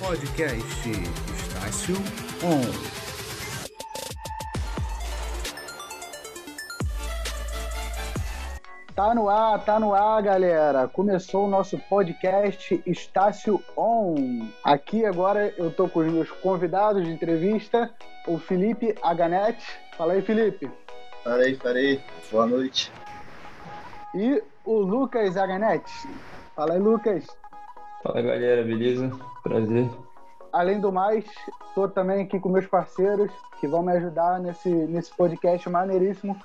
Podcast Estácio On. Tá no ar, tá no ar, galera. Começou o nosso podcast Estácio On. Aqui agora eu tô com os meus convidados de entrevista, o Felipe Aganete. Fala aí, Felipe. Fala aí, fala aí. Boa noite. E o Lucas Aganete. Fala aí, Lucas. Fala, galera, beleza? Prazer. Além do mais, tô também aqui com meus parceiros que vão me ajudar nesse, nesse podcast maneiríssimo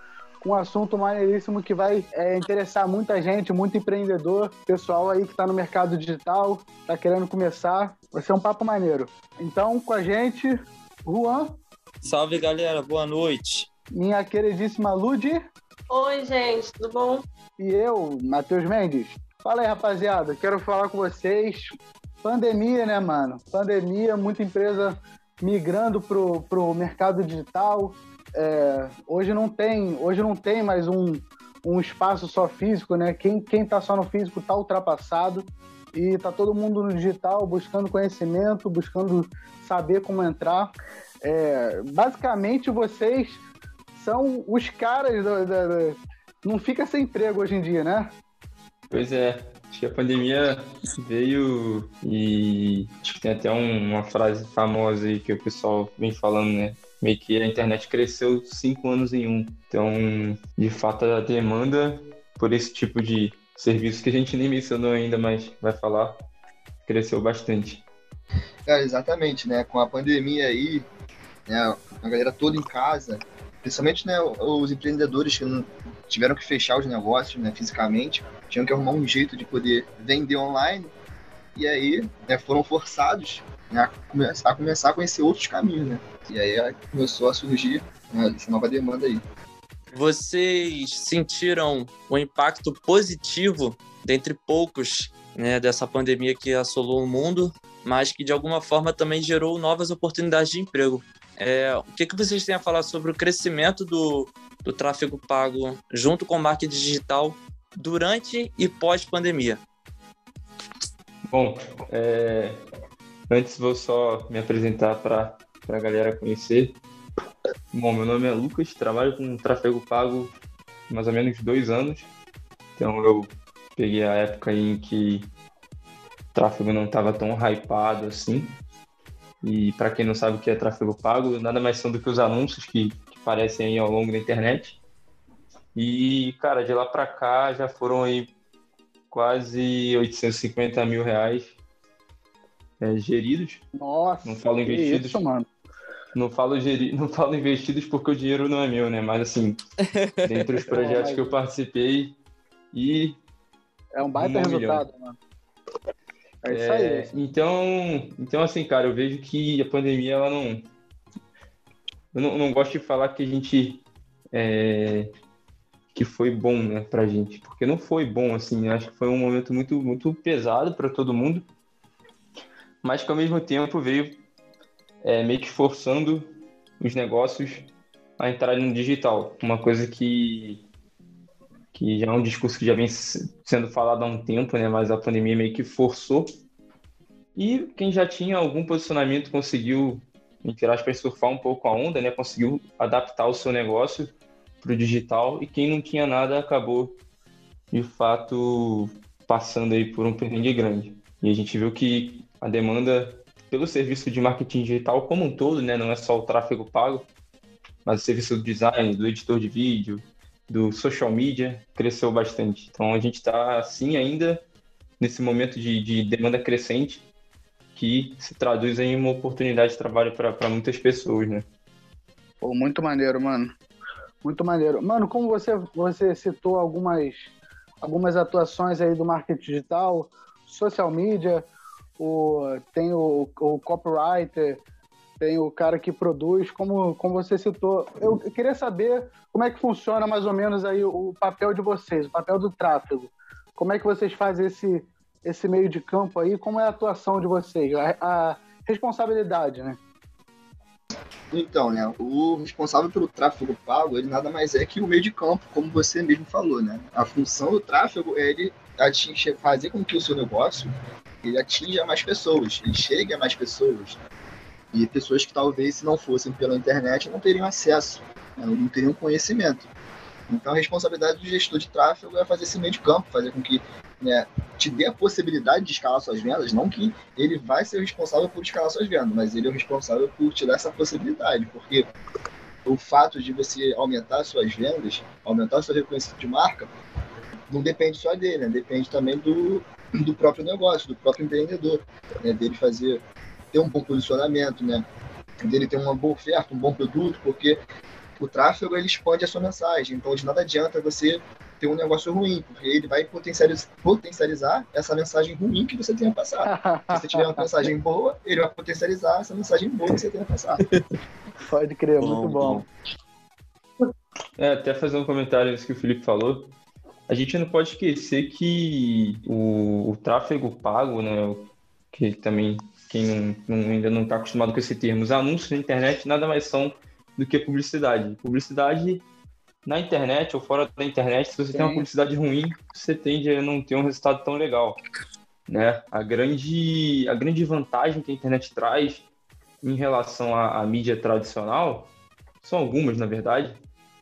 um assunto maneiríssimo que vai é, interessar muita gente, muito empreendedor, pessoal aí que está no mercado digital, está querendo começar. Vai ser um papo maneiro. Então, com a gente, Juan. Salve, galera. Boa noite. Minha queridíssima Ludi. Oi, gente. Tudo bom? E eu, Matheus Mendes. Fala aí, rapaziada. Quero falar com vocês. Pandemia, né, mano? Pandemia, muita empresa migrando pro, pro mercado digital, é, hoje não tem, hoje não tem mais um, um espaço só físico, né? Quem quem está só no físico está ultrapassado e está todo mundo no digital buscando conhecimento, buscando saber como entrar. É, basicamente vocês são os caras da, da, da, não fica sem emprego hoje em dia, né? Pois é, acho que a pandemia veio e acho que tem até um, uma frase famosa aí que o pessoal vem falando, né? meio que a internet cresceu cinco anos em um. Então, de fato, a demanda por esse tipo de serviço que a gente nem mencionou ainda, mas vai falar, cresceu bastante. É, exatamente, né? Com a pandemia aí, né, a galera toda em casa, principalmente né, os empreendedores que tiveram que fechar os negócios né, fisicamente, tinham que arrumar um jeito de poder vender online, e aí né, foram forçados né, a, começar, a começar a conhecer outros caminhos, né? E aí começou a surgir né, essa nova demanda aí. Vocês sentiram o impacto positivo dentre poucos né, dessa pandemia que assolou o mundo, mas que de alguma forma também gerou novas oportunidades de emprego. É, o que, que vocês têm a falar sobre o crescimento do, do tráfego pago junto com o marketing digital durante e pós-pandemia? Bom, é, antes vou só me apresentar para a galera conhecer. Bom, meu nome é Lucas, trabalho com tráfego pago mais ou menos dois anos. Então eu peguei a época em que o tráfego não estava tão hypado assim. E para quem não sabe o que é tráfego pago, nada mais são do que os anúncios que, que aparecem aí ao longo da internet. E, cara, de lá para cá já foram aí quase 850 mil reais é, geridos. Nossa, não falo investidos. Isso, mano. Não falo, geri... não falo investidos porque o dinheiro não é meu, né? Mas assim, dentre os projetos que eu participei e. É um baita um resultado, milhão. mano. É isso aí. É, então, então, assim, cara, eu vejo que a pandemia, ela não. Eu não, não gosto de falar que a gente. É... que foi bom, né, pra gente. Porque não foi bom, assim. Acho que foi um momento muito, muito pesado para todo mundo. Mas que ao mesmo tempo veio é, meio que forçando os negócios a entrarem no digital. Uma coisa que, que já é um discurso que já vem sendo falado há um tempo, né? mas a pandemia meio que forçou. E quem já tinha algum posicionamento conseguiu, entre aspas, surfar um pouco a onda, né? conseguiu adaptar o seu negócio para o digital. E quem não tinha nada acabou, de fato, passando aí por um perrengue grande. E a gente viu que a demanda pelo serviço de marketing digital como um todo, né? Não é só o tráfego pago, mas o serviço do design, do editor de vídeo, do social media cresceu bastante. Então a gente está sim ainda nesse momento de, de, demanda crescente que se traduz em uma oportunidade de trabalho para muitas pessoas, né? Pô, muito maneiro, mano. Muito maneiro. Mano, como você, você citou algumas, algumas atuações aí do marketing digital, social media, o, tem o, o copywriter, tem o cara que produz, como, como você citou. Eu, queria saber como é que funciona mais ou menos aí o, o papel de vocês, o papel do tráfego. Como é que vocês fazem esse, esse meio de campo aí? Como é a atuação de vocês? A, a responsabilidade, né? Então, né, o responsável pelo tráfego pago, ele nada mais é que o meio de campo, como você mesmo falou, né? A função do tráfego é ele fazer com que o seu negócio ele atinja mais pessoas, ele chegue a mais pessoas. E pessoas que talvez, se não fossem pela internet, não teriam acesso, né, não teriam conhecimento. Então, a responsabilidade do gestor de tráfego é fazer esse meio de campo, fazer com que né, te dê a possibilidade de escalar suas vendas, não que ele vai ser o responsável por escalar suas vendas, mas ele é o responsável por te dar essa possibilidade, porque o fato de você aumentar suas vendas, aumentar seu reconhecimento de marca, não depende só dele, né? depende também do, do próprio negócio, do próprio empreendedor, né? dele fazer, ter um bom posicionamento, né? dele ter uma boa oferta, um bom produto, porque o tráfego ele expande a sua mensagem, então de nada adianta você ter um negócio ruim, porque ele vai potencializar, essa mensagem ruim que você tenha passado. Se você tiver uma mensagem boa, ele vai potencializar essa mensagem boa que você tenha passado. Pode crer, bom, muito bom. bom. É, até fazer um comentário nisso que o Felipe falou. A gente não pode esquecer que o, o tráfego pago, né, que também quem não, não, ainda não está acostumado com esse termo, os anúncios na internet nada mais são do que publicidade. Publicidade na internet ou fora da internet, se você Sim. tem uma publicidade ruim, você tende a não ter um resultado tão legal. Né? A, grande, a grande vantagem que a internet traz em relação à, à mídia tradicional são algumas, na verdade.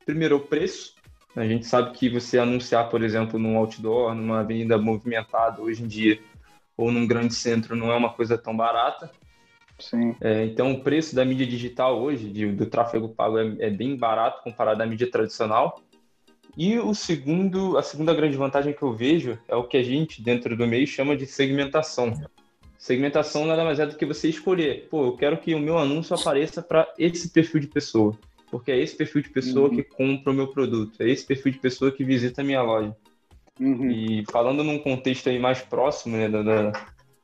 Primeiro, o preço. A gente sabe que você anunciar, por exemplo, num outdoor, numa avenida movimentada hoje em dia, ou num grande centro, não é uma coisa tão barata. Sim. É, então, o preço da mídia digital hoje, de, do tráfego pago, é, é, bem barato comparado à mídia tradicional. E o segundo, a segunda grande vantagem que eu vejo é o que a gente, dentro do meio, chama de segmentação. Segmentação nada mais é do que você escolher. Pô, eu quero que o meu anúncio apareça para esse perfil de pessoa. Porque é esse perfil de pessoa uhum. que compra o meu produto. É esse perfil de pessoa que visita a minha loja. Uhum. E falando num contexto aí mais próximo né, da, da,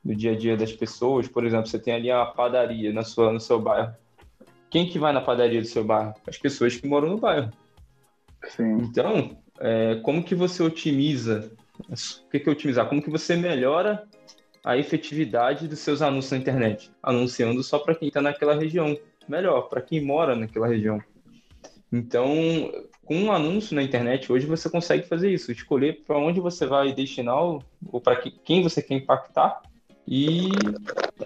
do dia a dia das pessoas. Por exemplo, você tem ali a padaria na sua, no seu bairro. Quem que vai na padaria do seu bairro? As pessoas que moram no bairro. Sim. Então, é, como que você otimiza? O que, que é otimizar? Como que você melhora a efetividade dos seus anúncios na internet? Anunciando só para quem está naquela região. Melhor, para quem mora naquela região. Então, com um anúncio na internet, hoje você consegue fazer isso, escolher para onde você vai destinar ou para quem você quer impactar e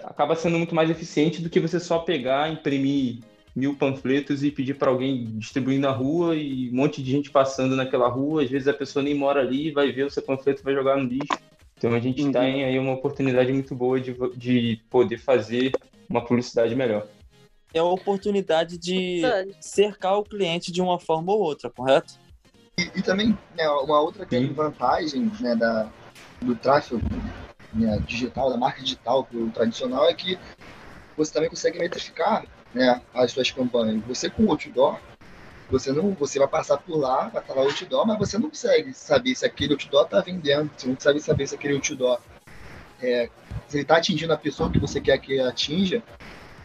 acaba sendo muito mais eficiente do que você só pegar, imprimir mil panfletos e pedir para alguém distribuir na rua e um monte de gente passando naquela rua. Às vezes a pessoa nem mora ali, vai ver o seu panfleto vai jogar no lixo. Então a gente uhum. tem aí uma oportunidade muito boa de, de poder fazer uma publicidade melhor. É a oportunidade de cercar o cliente de uma forma ou outra, correto? E, e também né, uma outra grande vantagem né, da, do tráfego né, digital, da marca digital para o tradicional, é que você também consegue metrificar né, as suas campanhas. Você com o outdoor, você não, você vai passar por lá, vai estar lá o outdoor, mas você não consegue saber se aquele outdoor está vendendo, você não consegue saber se aquele outdoor é, ele está atingindo a pessoa que você quer que atinja,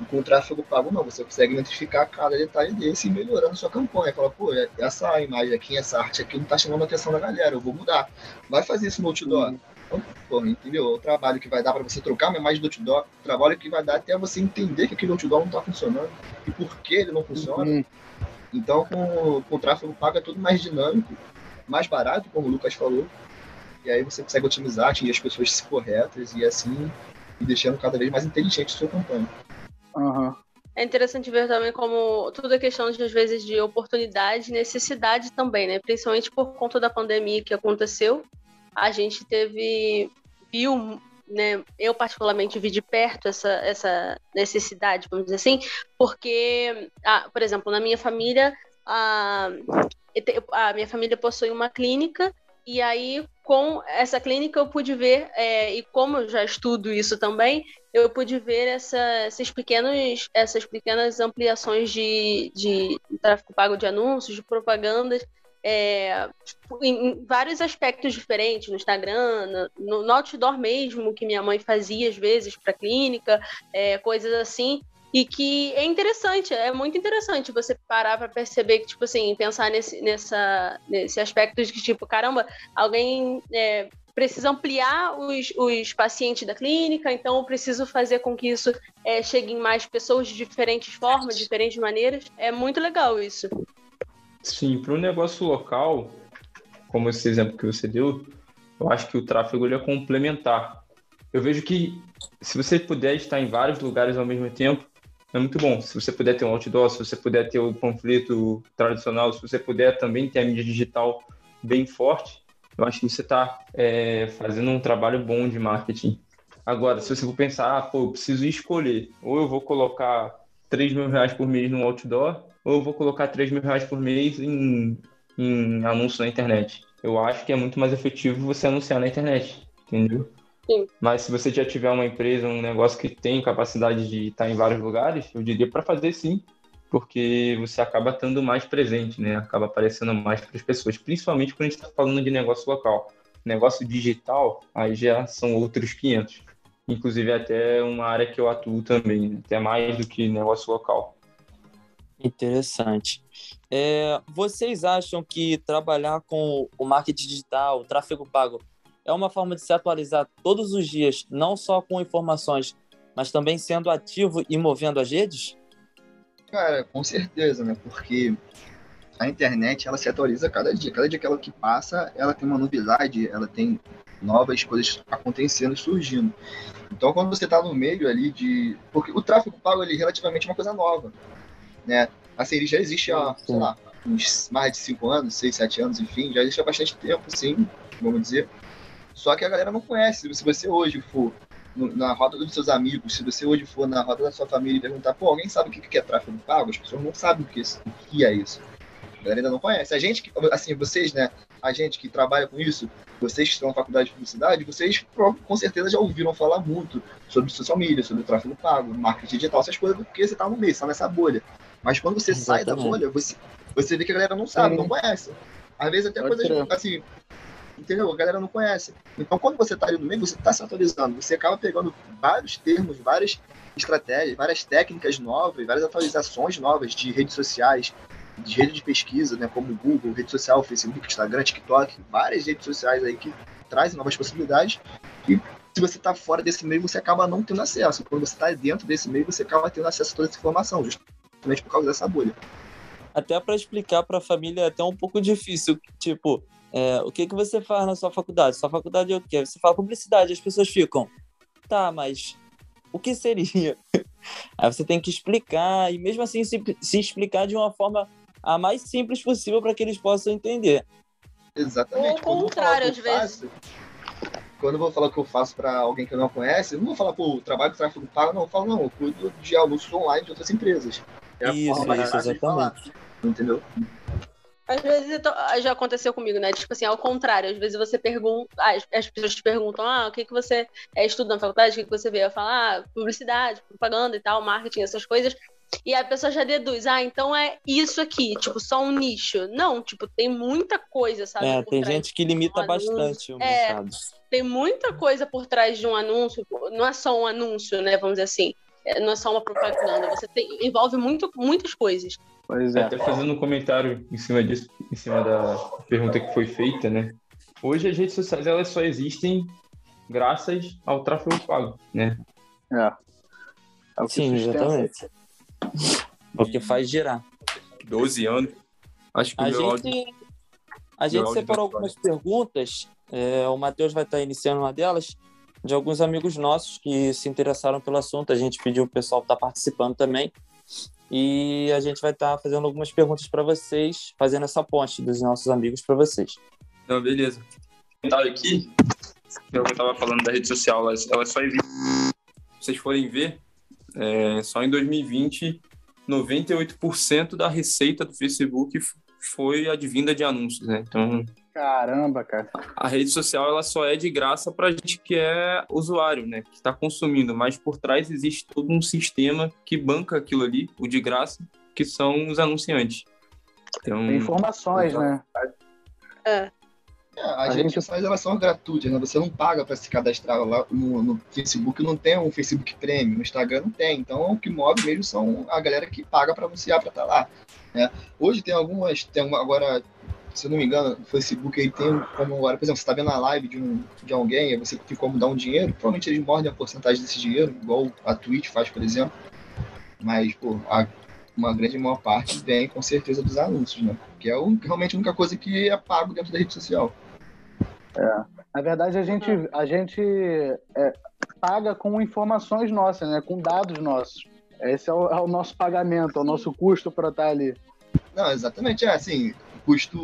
com o tráfego pago não, você consegue identificar cada detalhe desse e melhorando sua campanha. Fala, pô, essa imagem aqui, essa arte aqui não está chamando a atenção da galera, eu vou mudar. Vai fazer isso no outdoor. Uhum. Pô, entendeu? O trabalho que vai dar para você trocar uma imagem do outdoor, o trabalho que vai dar até você entender que aquele outdoor não está funcionando e por que ele não funciona. Uhum. Então, com, com o tráfego pago é tudo mais dinâmico, mais barato, como o Lucas falou. E aí você consegue otimizar, atingir as pessoas corretas e assim e deixando cada vez mais inteligente a sua campanha. Uhum. É interessante ver também como tudo é questão de, às vezes, de oportunidade e necessidade também, né? Principalmente por conta da pandemia que aconteceu a gente teve viu né, eu particularmente vi de perto essa, essa necessidade, vamos dizer assim, porque, ah, por exemplo, na minha família, a, a minha família possui uma clínica e aí com essa clínica eu pude ver é, e como eu já estudo isso também, eu pude ver essa, esses pequenos, essas pequenas ampliações de, de tráfego pago de anúncios, de propagandas é, em, vários aspectos diferentes, no Instagram, no, no, outdoor mesmo, que minha mãe fazia às vezes para clínica, é, coisas assim. E que é interessante, é muito interessante você parar para perceber que, tipo assim, pensar nesse, nessa, nesse aspecto de que, tipo, caramba, alguém é, precisa ampliar os, os pacientes da clínica, então eu preciso fazer com que isso é, chegue em mais pessoas de diferentes formas, de diferentes maneiras. É muito legal isso. Sim, para um negócio local, como esse exemplo que você deu, eu acho que o tráfego ele é complementar. eu vejo que se você puder estar em vários lugares ao mesmo tempo, é muito bom. Se você puder ter um outdoor, se você puder ter o panfleto tradicional, se você puder também ter a mídia digital bem forte, eu acho que você está é, fazendo um trabalho bom de marketing. Agora, se você for pensar, ah, pô, eu preciso escolher, ou eu vou colocar 3 mil reais por mês no outdoor, ou eu vou colocar 3 mil reais por mês em, em anúncio na internet. Eu acho que é muito mais efetivo você anunciar na internet, entendeu? Sim. Mas se você já tiver uma empresa, um negócio que tem capacidade de estar em vários lugares, eu diria para fazer sim, porque você acaba estando mais presente, né? Acaba aparecendo mais para as pessoas, principalmente quando a gente está falando de negócio local. Negócio digital, aí já são outros 500. Inclusive, é até uma área que eu atuo também, né? até mais do que negócio local. Interessante. É, vocês acham que trabalhar com o marketing digital, o tráfego pago, é uma forma de se atualizar todos os dias, não só com informações, mas também sendo ativo e movendo as redes? Cara, com certeza, né? Porque a internet ela se atualiza cada dia. Cada dia que ela que passa, ela tem uma novidade, ela tem novas coisas acontecendo, surgindo. Então, quando você está no meio ali de. Porque o tráfego pago relativamente é uma coisa nova. Né? Assim, ele já existe há, sei lá, uns mais de 5 anos, 6, 7 anos, enfim, já existe há bastante tempo, sim, vamos dizer. Só que a galera não conhece. Se você hoje for na roda dos seus amigos, se você hoje for na roda da sua família e perguntar, pô, alguém sabe o que é tráfego pago? As pessoas não sabem o que, é isso. A galera ainda não conhece. A gente, assim, vocês, né, a gente que trabalha com isso, vocês que estão na faculdade de publicidade, vocês com certeza já ouviram falar muito sobre social media, sobre tráfego pago, marketing digital, essas coisas, porque você está no meio, está nessa bolha. Mas quando você Exatamente. sai da bolha, você, você vê que a galera não sabe, Sim. não conhece. Às vezes até Pode coisas assim, entendeu? A galera não conhece. Então, quando você está ali no meio, você está se atualizando. Você acaba pegando vários termos, várias estratégias, várias técnicas novas, várias atualizações novas de redes sociais, de rede de pesquisa, né, como Google, rede social, Facebook, Instagram, TikTok, várias redes sociais aí que trazem novas possibilidades. E se você está fora desse meio, você acaba não tendo acesso. Quando você está dentro desse meio, você acaba tendo acesso a toda essa informação, justamente por causa dessa bolha. Até para explicar para a família é até um pouco difícil, tipo, é, o que, que você faz na sua faculdade? Sua faculdade é o quê? Você fala publicidade, as pessoas ficam, tá, mas o que seria? Aí você tem que explicar, e mesmo assim se, se explicar de uma forma a mais simples possível para que eles possam entender. Exatamente. Ou o contrário, às vezes. quando eu vou falar o que eu faço para alguém que não conhece, eu não vou falar, pô, trabalho com tráfego pago, não. Eu falo, não, eu cuido de anúncios online de outras empresas. É isso, isso, exatamente. Falar, entendeu? Às vezes então, já aconteceu comigo, né? Tipo assim, ao contrário, às vezes você pergunta, as, as pessoas te perguntam, ah, o que, que você é, estuda na faculdade, o que, que você vê? Eu falo, ah, publicidade, propaganda e tal, marketing, essas coisas. E a pessoa já deduz, ah, então é isso aqui, tipo, só um nicho. Não, tipo, tem muita coisa, sabe? É, tem gente que limita um bastante o é, mercado. Tem muita coisa por trás de um anúncio, não é só um anúncio, né? Vamos dizer assim. É, não é só uma propaganda, você tem, envolve muito, muitas coisas. Pois é. Até fazendo um comentário em cima disso, em cima da pergunta que foi feita, né? Hoje as redes sociais elas só existem graças ao tráfego pago, né? É. é Sim, exatamente. Porque faz girar. 12 anos. Acho que a gente, áudio... a gente separou algumas perguntas. É, o Matheus vai estar iniciando uma delas de alguns amigos nossos que se interessaram pelo assunto. A gente pediu o pessoal estar participando também. E a gente vai estar tá fazendo algumas perguntas para vocês, fazendo essa ponte dos nossos amigos para vocês. Então, beleza. Comentário aqui, eu estava falando da rede social, ela, ela só existe. Se vocês forem ver, é, só em 2020, 98% da receita do Facebook foi advinda de anúncios, né? Então, Caramba, cara. A rede social ela só é de graça para gente que é usuário, né? Que está consumindo, mas por trás existe todo um sistema que banca aquilo ali, o de graça, que são os anunciantes. Então, Tem informações, então, né? É. é as redes sociais elas são gratuitas, né? Você não paga para se cadastrar lá no, no, Facebook, não tem um Facebook Premium, no Instagram não tem. Então o que move mesmo são a galera que paga para anunciar para estar tá lá. Né? Hoje tem algumas, tem uma, agora se eu não me engano, o Facebook aí tem como agora, por exemplo, você está vendo a live de, um, de alguém, você tem como dar um dinheiro, provavelmente eles mordem a porcentagem desse dinheiro, igual a Twitch faz, por exemplo. Mas, pô, a, uma grande maior parte vem com certeza dos anúncios, né? Que é o, realmente a única coisa que é pago dentro da rede social. É. Na verdade, a gente, a gente é, paga com informações nossas, né? Com dados nossos. Esse é o, é o nosso pagamento, é o nosso custo para estar ali. Não, exatamente. É assim, custo,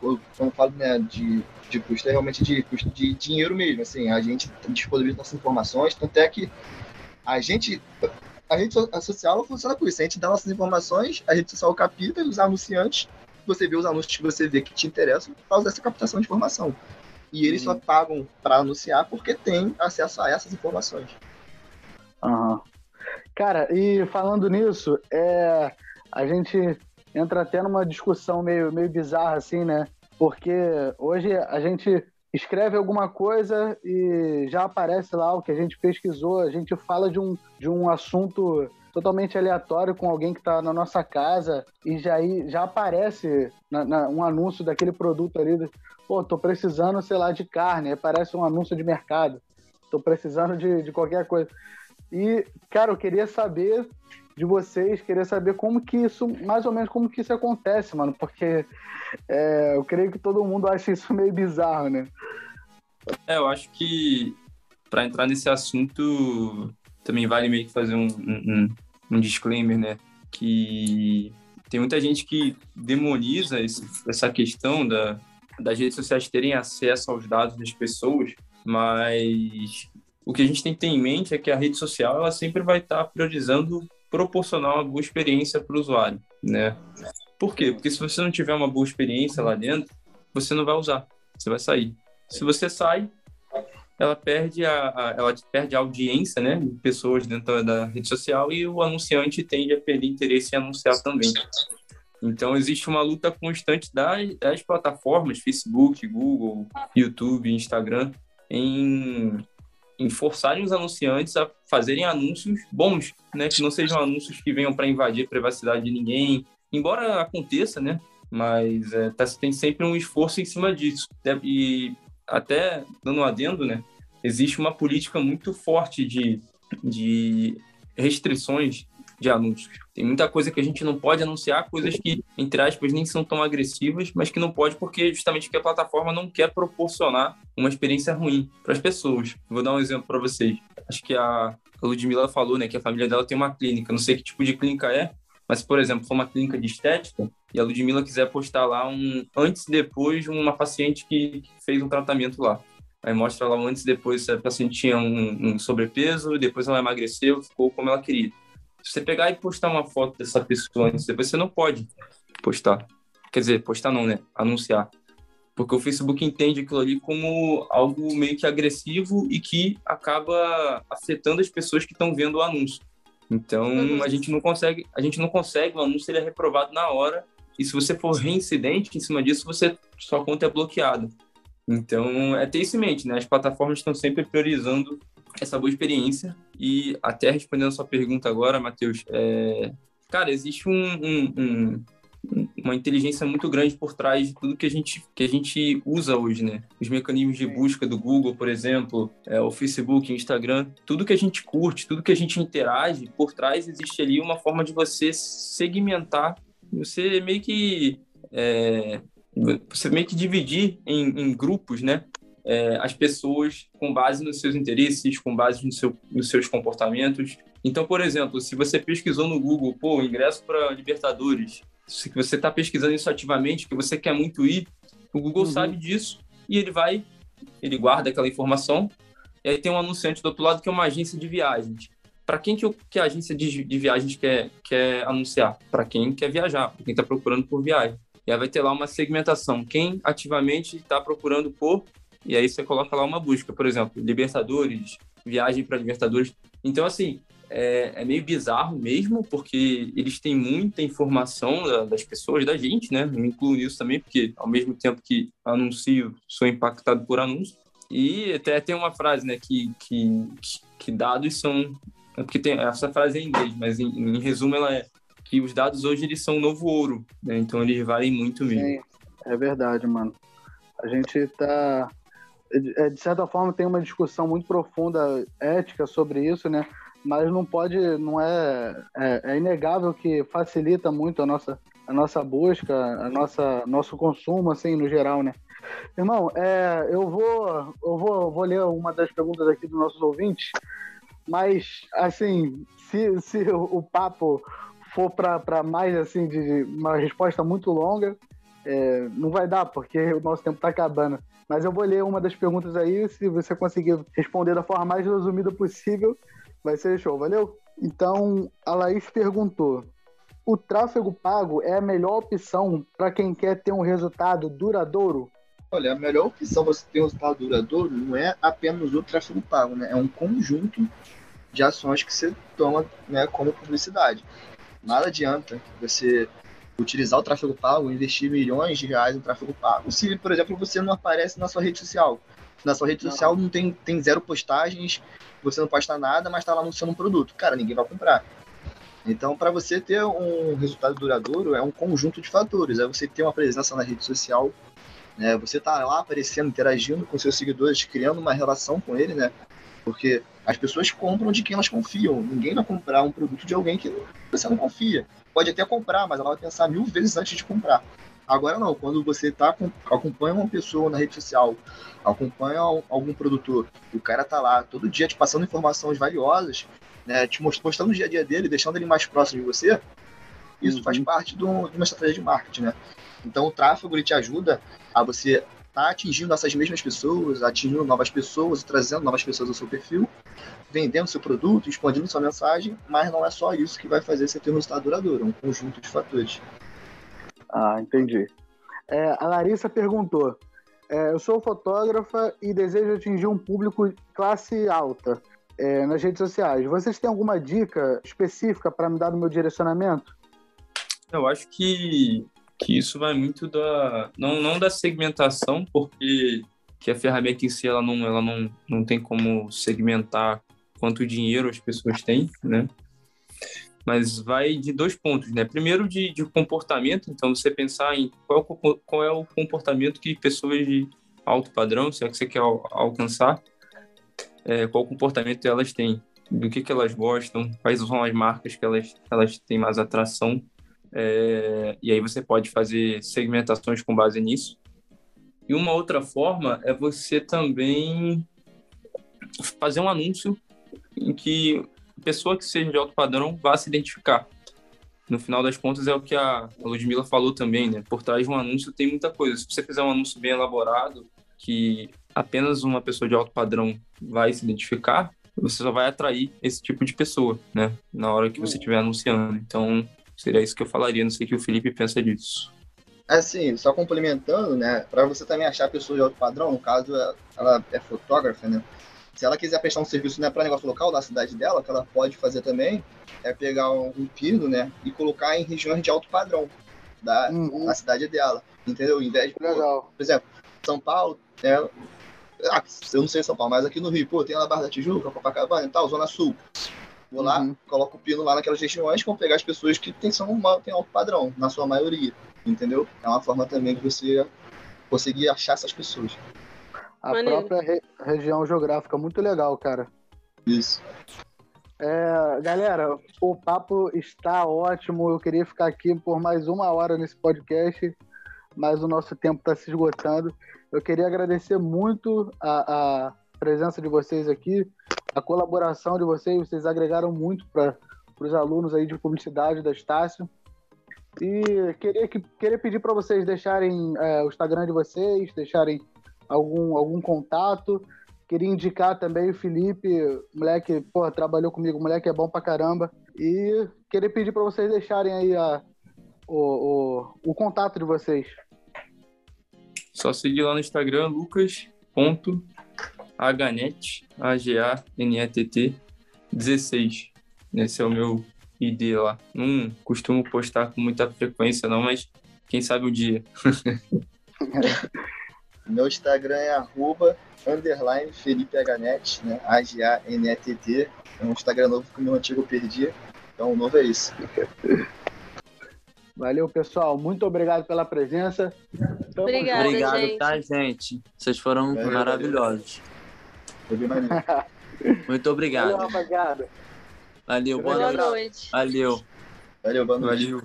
quando eu falo né, de, de custo, é realmente de custo de dinheiro mesmo. Assim, a gente disponibiliza nossas informações, tanto é que a gente. A rede social funciona com isso. A gente dá nossas informações, a rede social capta os anunciantes, você vê os anúncios que você vê que te interessam por causa dessa captação de informação. E eles só pagam para anunciar porque tem acesso a essas informações. Uhum. Cara, e falando nisso, é, a gente entra até numa discussão meio, meio bizarra, assim, né? Porque hoje a gente escreve alguma coisa e já aparece lá o que a gente pesquisou, a gente fala de um, de um assunto totalmente aleatório com alguém que está na nossa casa e já, já aparece na, na, um anúncio daquele produto ali. Pô, tô precisando, sei lá, de carne. Aparece um anúncio de mercado. Tô precisando de, de qualquer coisa. E, cara, eu queria saber de vocês, queria saber como que isso, mais ou menos como que isso acontece, mano, porque é, eu creio que todo mundo acha isso meio bizarro, né? É, eu acho que para entrar nesse assunto também vale meio que fazer um, um, um disclaimer, né? Que tem muita gente que demoniza esse, essa questão da, das redes sociais terem acesso aos dados das pessoas, mas o que a gente tem que ter em mente é que a rede social ela sempre vai estar priorizando proporcionar uma boa experiência para o usuário, né? Por quê? Porque se você não tiver uma boa experiência lá dentro, você não vai usar, você vai sair. Se você sai, ela perde a, a ela perde a audiência, né, pessoas dentro da rede social e o anunciante tende a perder interesse em anunciar também. Então existe uma luta constante das, das plataformas, Facebook, Google, YouTube, Instagram, em em forçarem os anunciantes a fazerem anúncios bons, né? Que não sejam anúncios que venham para invadir a privacidade de ninguém, embora aconteça, né? Mas é, tá, tem sempre um esforço em cima disso. E até dando um adendo, né? Existe uma política muito forte de, de restrições de anúncios. Tem muita coisa que a gente não pode anunciar, coisas que, entre aspas, nem são tão agressivas, mas que não pode porque justamente que a plataforma não quer proporcionar uma experiência ruim para as pessoas. Vou dar um exemplo para vocês. Acho que a Ludmilla falou, né, que a família dela tem uma clínica. Não sei que tipo de clínica é, mas, por exemplo, for uma clínica de estética e a Ludmilla quiser postar lá um antes e depois de uma paciente que fez um tratamento lá. Aí mostra lá um antes e depois se a paciente tinha um, um sobrepeso, depois ela emagreceu, ficou como ela queria. Se você pegar e postar uma foto dessa pessoa antes, depois você não pode postar. Quer dizer, postar não, né? Anunciar. Porque o Facebook entende aquilo ali como algo meio que agressivo e que acaba afetando as pessoas que estão vendo o anúncio. Então, uhum. a gente não consegue, a gente não consegue, o anúncio ele é reprovado na hora. E se você for reincidente em cima disso, você sua conta é bloqueada. Então, é ter isso em mente, né? As plataformas estão sempre priorizando essa boa experiência. E até respondendo a sua pergunta agora, Matheus, é... cara, existe um, um, um, uma inteligência muito grande por trás de tudo que a gente, que a gente usa hoje, né? Os mecanismos de busca do Google, por exemplo, é, o Facebook, o Instagram, tudo que a gente curte, tudo que a gente interage, por trás existe ali uma forma de você segmentar, você meio que é, você meio que dividir em, em grupos, né? é, as pessoas com base nos seus interesses, com base no seu, nos seus comportamentos. Então, por exemplo, se você pesquisou no Google, pô, ingresso para Libertadores, se você está pesquisando isso ativamente, que você quer muito ir, o Google uhum. sabe disso e ele vai, ele guarda aquela informação. E aí tem um anunciante do outro lado que é uma agência de viagens. Para quem que, que a agência de, de viagens quer, quer anunciar? Para quem quer viajar, para quem está procurando por viagem. E aí vai ter lá uma segmentação. Quem ativamente está procurando por e aí você coloca lá uma busca, por exemplo, Libertadores, viagem para Libertadores. Então, assim, é, é, meio bizarro mesmo, porque eles têm muita informação da, das pessoas, da gente, né? Me incluo nisso também, porque ao mesmo tempo que anuncio, sou impactado por anúncio. E até tem uma frase, né, que, que, que dados são... É porque tem essa frase é em inglês, mas em, em resumo ela é que os dados hoje eles são o novo ouro, né? Então eles valem muito mesmo. Sim, é verdade, mano. A gente tá é, de certa forma tem uma discussão muito profunda ética sobre isso, né? Mas não pode, não é, é, é inegável que facilita muito a nossa, a nossa busca, a nossa nosso consumo, assim, no geral, né? Irmão, é, eu vou eu vou, vou ler uma das perguntas aqui dos nossos ouvintes, mas assim, se, se o, papo for para mais assim de uma resposta muito longa, é, não vai dar porque o nosso tempo está acabando. Mas eu vou ler uma das perguntas aí, se você conseguir responder da forma mais resumida possível, vai ser show, valeu? Então, a Laís perguntou: o tráfego pago é a melhor opção para quem quer ter um resultado duradouro? Olha, a melhor opção para você ter um resultado duradouro não é apenas o tráfego pago, né? É um conjunto de ações que você toma né, como publicidade. Nada adianta você utilizar o tráfego pago, investir milhões de reais no tráfego pago, se, por exemplo, você não aparece na sua rede social. Na sua rede social não tem, tem zero postagens, você não posta nada, mas está lá anunciando um produto. Cara, ninguém vai comprar. Então, para você ter um resultado duradouro, é um conjunto de fatores. É você ter uma presença na rede social, né? você tá lá aparecendo, interagindo com seus seguidores, criando uma relação com ele, né? Porque as pessoas compram de quem elas confiam. Ninguém vai comprar um produto de alguém que você não confia. Pode até comprar, mas ela vai pensar mil vezes antes de comprar. Agora não, quando você tá acompanha uma pessoa na rede social, acompanha algum produtor, o cara tá lá todo dia te passando informações valiosas, né, te mostrando o dia a dia dele, deixando ele mais próximo de você, isso uhum. faz parte do, de uma estratégia de marketing, né? Então o tráfego ele te ajuda a você tá atingindo essas mesmas pessoas, atingindo novas pessoas, trazendo novas pessoas ao seu perfil, vendendo seu produto, expandindo sua mensagem, mas não é só isso que vai fazer você ter um resultado duradouro, é um conjunto de fatores. Ah, entendi. É, a Larissa perguntou: é, eu sou fotógrafa e desejo atingir um público classe alta é, nas redes sociais. Vocês têm alguma dica específica para me dar no meu direcionamento? Eu acho que que isso vai muito da não, não da segmentação, porque que a ferramenta em si ela não ela não, não tem como segmentar quanto dinheiro as pessoas têm, né? Mas vai de dois pontos, né? Primeiro de, de comportamento, então você pensar em qual, qual é o comportamento que pessoas de alto padrão, se é que você quer alcançar, é, qual comportamento elas têm, do que, que elas gostam, quais são as marcas que elas, elas têm mais atração é, e aí você pode fazer segmentações com base nisso. E uma outra forma é você também fazer um anúncio em que pessoa que seja de alto padrão vá se identificar. No final das contas, é o que a Ludmilla falou também, né? Por trás de um anúncio tem muita coisa. Se você fizer um anúncio bem elaborado, que apenas uma pessoa de alto padrão vai se identificar, você só vai atrair esse tipo de pessoa, né? Na hora que você estiver anunciando. Então, Seria isso que eu falaria, não sei o que o Felipe pensa disso. Assim, só complementando, né, para você também achar a pessoa de alto padrão, no caso, ela é fotógrafa, né, se ela quiser prestar um serviço né, para negócio local da cidade dela, que ela pode fazer também, é pegar um pino, né, e colocar em regiões de alto padrão da, uhum. cidade dela, entendeu? Em vez de, Legal. por exemplo, São Paulo, é, ah, eu não sei São Paulo, mas aqui no Rio, pô, tem a Barra da Tijuca, Copacabana e tal, Zona Sul. Vou lá, uhum. coloco o pino lá naquelas regiões, vão pegar as pessoas que têm, são, têm alto padrão, na sua maioria, entendeu? É uma forma também de você conseguir achar essas pessoas. A Maneiro. própria re região geográfica, muito legal, cara. Isso. É, galera, o papo está ótimo. Eu queria ficar aqui por mais uma hora nesse podcast, mas o nosso tempo está se esgotando. Eu queria agradecer muito a, a presença de vocês aqui a colaboração de vocês, vocês agregaram muito para os alunos aí de publicidade da Estácio. E queria, que, queria pedir para vocês deixarem é, o Instagram de vocês, deixarem algum, algum contato. Queria indicar também o Felipe, moleque, pô, trabalhou comigo, moleque é bom pra caramba. E queria pedir para vocês deixarem aí a, o, o, o contato de vocês. Só seguir lá no Instagram, lucas Hnet, A-G-A-N-E-T-T, 16. Esse é o meu ID lá. Não costumo postar com muita frequência, não, mas quem sabe o um dia. meu Instagram é arroba, underline Felipe Hnet, né? A-G-A-N-E-T-T. É um Instagram novo que o meu antigo eu perdi. Então, o novo é isso. Valeu, pessoal. Muito obrigado pela presença. Obrigada, Obrigado, gente. tá, gente? Vocês foram maravilhosos. Muito obrigado. Valeu, rapaziada. Valeu, boa, boa noite. Valeu. Valeu, boa noite. Valeu.